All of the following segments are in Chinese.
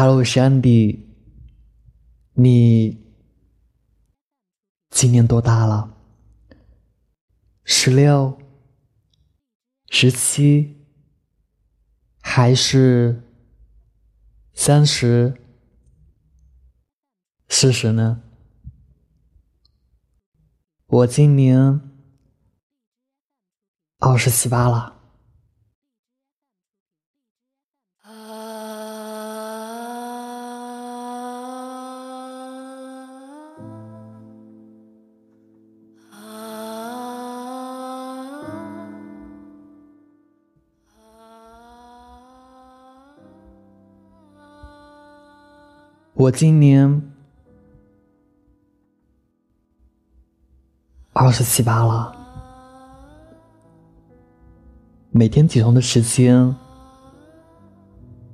Hello，我是安迪。你今年多大了？十六、十七，还是三十、四十呢？我今年二十七八了。我今年二十七八了，每天起床的时间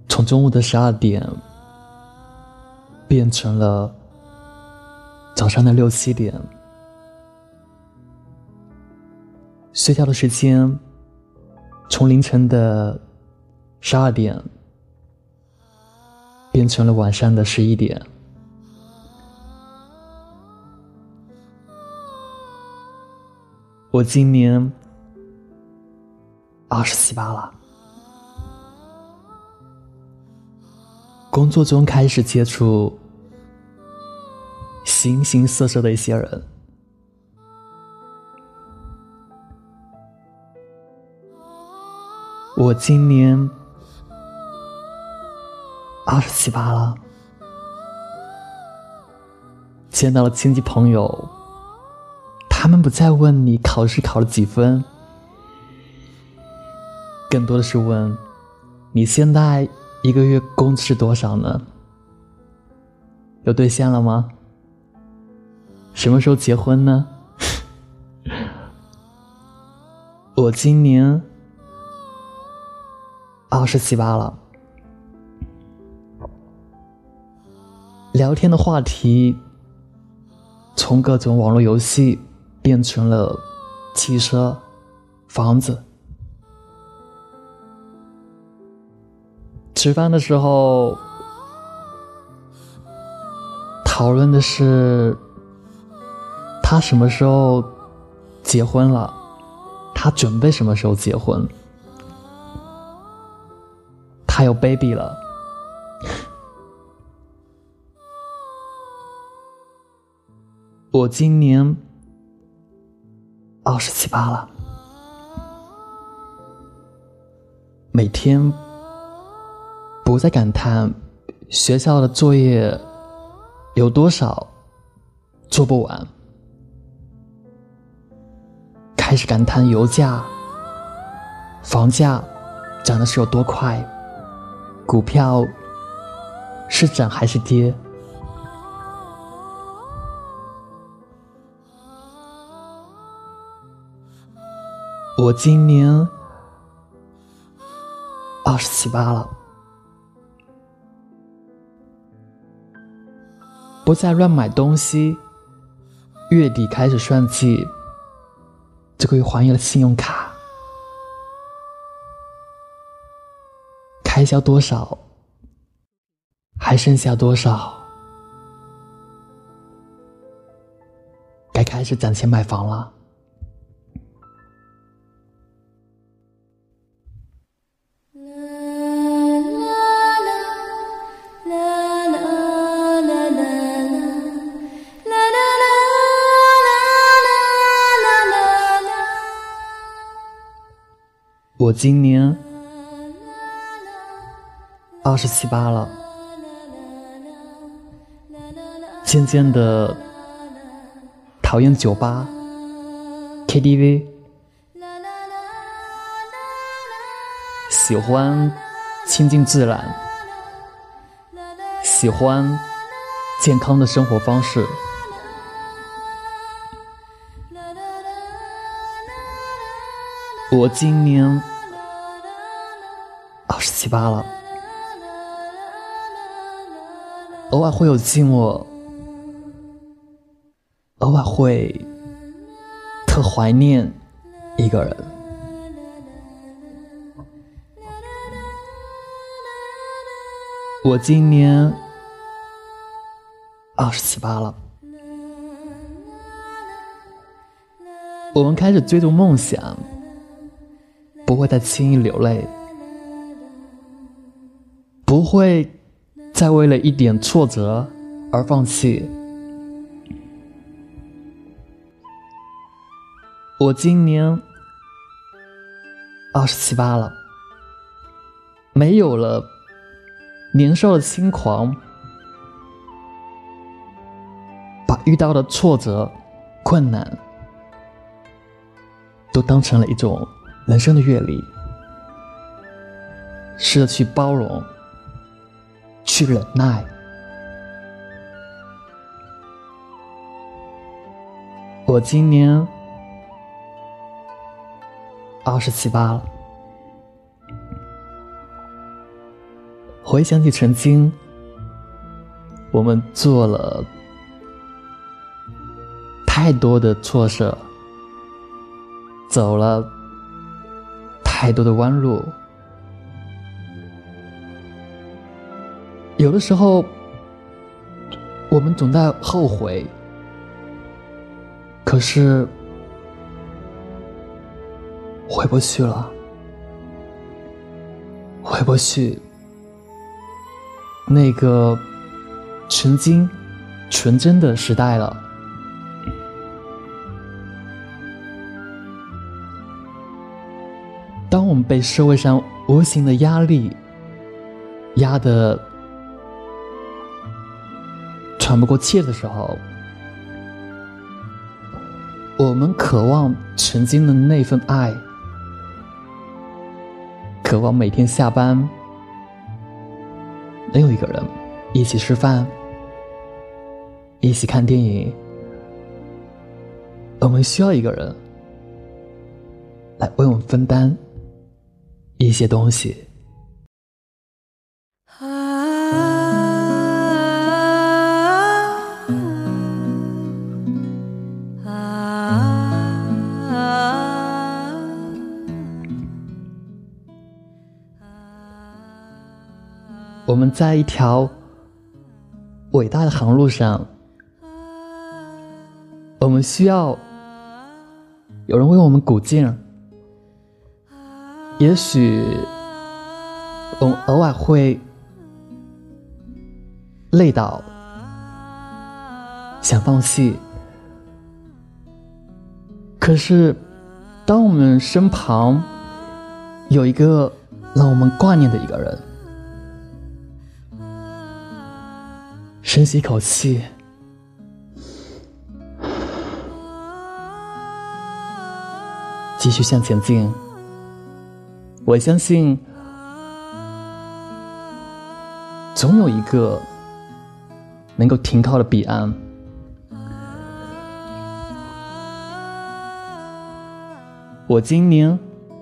从中午的十二点变成了早上的六七点，睡觉的时间从凌晨的十二点。变成了晚上的十一点。我今年二十七八了，工作中开始接触形形色色的一些人。我今年。二十七八了，见到了亲戚朋友，他们不再问你考试考了几分，更多的是问你现在一个月工资是多少呢？有对象了吗？什么时候结婚呢？我今年二十七八了。聊天的话题从各种网络游戏变成了汽车、房子。吃饭的时候讨论的是他什么时候结婚了，他准备什么时候结婚，他有 baby 了。我今年二十七八了，每天不再感叹学校的作业有多少做不完，开始感叹油价、房价涨的是有多快，股票是涨还是跌。我今年二十七八了，不再乱买东西。月底开始算计，这个月还了信用卡，开销多少，还剩下多少？该开始攒钱买房了。今年二十七八了，渐渐的讨厌酒吧、KTV，喜欢亲近自然，喜欢健康的生活方式。我今年。十七八了，偶尔会有寂寞，偶尔会特怀念一个人。我今年二十七八了，我们开始追逐梦想，不会再轻易流泪，不会再为了一点挫折而放弃。我今年二十七八了，没有了年少的轻狂，把遇到的挫折、困难都当成了一种人生的阅历，试着去包容，去忍耐。我今年。二十七八了，回想起曾经，我们做了太多的错事，走了太多的弯路，有的时候我们总在后悔，可是。回不去了，回不去那个曾经纯真的时代了。当我们被社会上无形的压力压得喘不过气的时候，我们渴望曾经的那份爱。渴望每天下班能有一个人一起吃饭，一起看电影。我们需要一个人来为我们分担一些东西。我们在一条伟大的航路上，我们需要有人为我们鼓劲。也许我们偶尔会累倒，想放弃。可是，当我们身旁有一个让我们挂念的一个人。深吸一口气，继续向前进。我相信，总有一个能够停靠的彼岸。我今年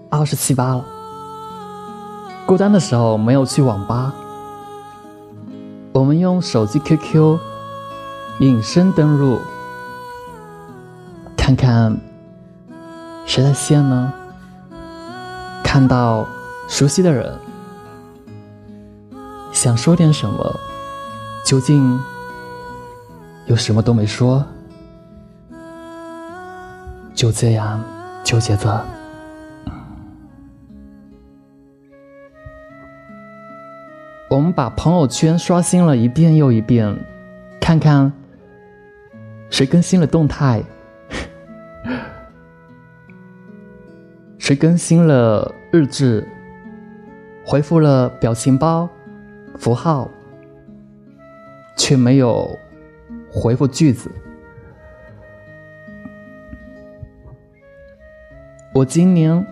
二十七八了，孤单的时候没有去网吧。我们用手机 QQ 隐身登录，看看谁在线呢？看到熟悉的人，想说点什么，究竟又什么都没说，就这样纠结着。我们把朋友圈刷新了一遍又一遍，看看谁更新了动态，谁更新了日志，回复了表情包、符号，却没有回复句子。我今年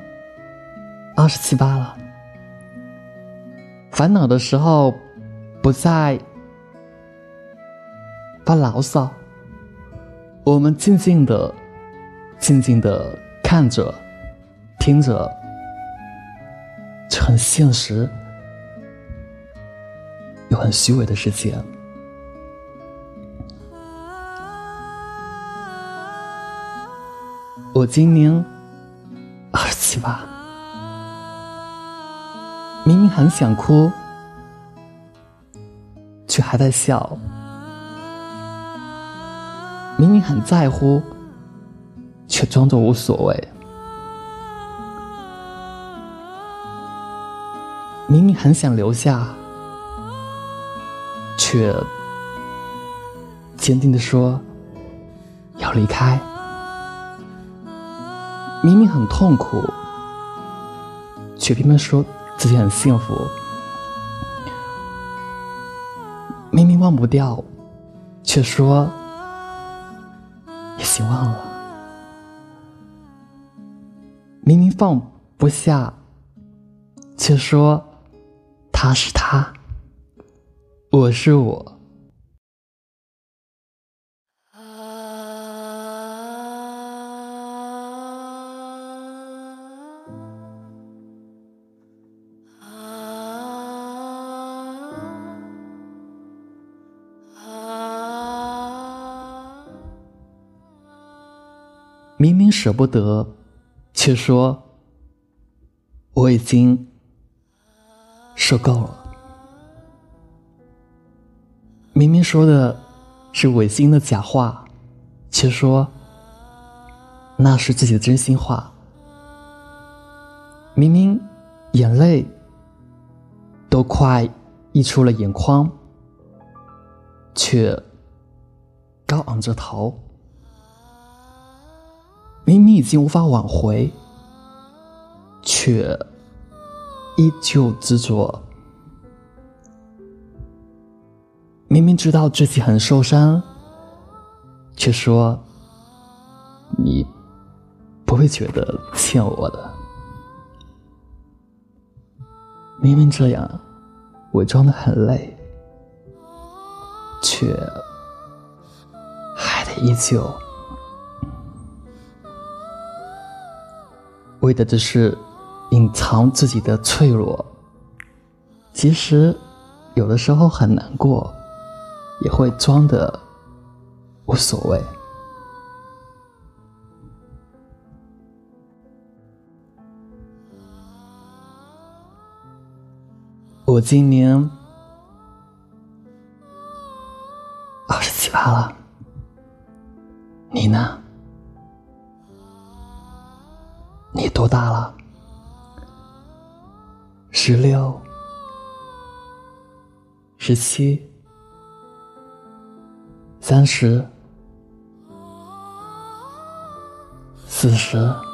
二十七八了。烦恼的时候，不再发牢骚。我们静静的、静静的看着、听着，这很现实又很虚伪的世界。我今年二十七八。很想哭，却还在笑。明明很在乎，却装作无所谓。明明很想留下，却坚定的说要离开。明明很痛苦，却偏偏说自己很幸福。明明忘不掉，却说。已经忘了。明明放不下，却说他是他，我是我。舍不得，却说我已经受够了。明明说的是违心的假话，却说那是自己的真心话。明明眼泪都快溢出了眼眶，却高昂着头。明明已经无法挽回，却依旧执着。明明知道自己很受伤，却说你不会觉得欠我的。明明这样伪装的很累，却还得依旧。为的只是隐藏自己的脆弱，其实有的时候很难过，也会装的无所谓。我今年二十七八了，你呢？你多大了？十六、十七、三十、四十。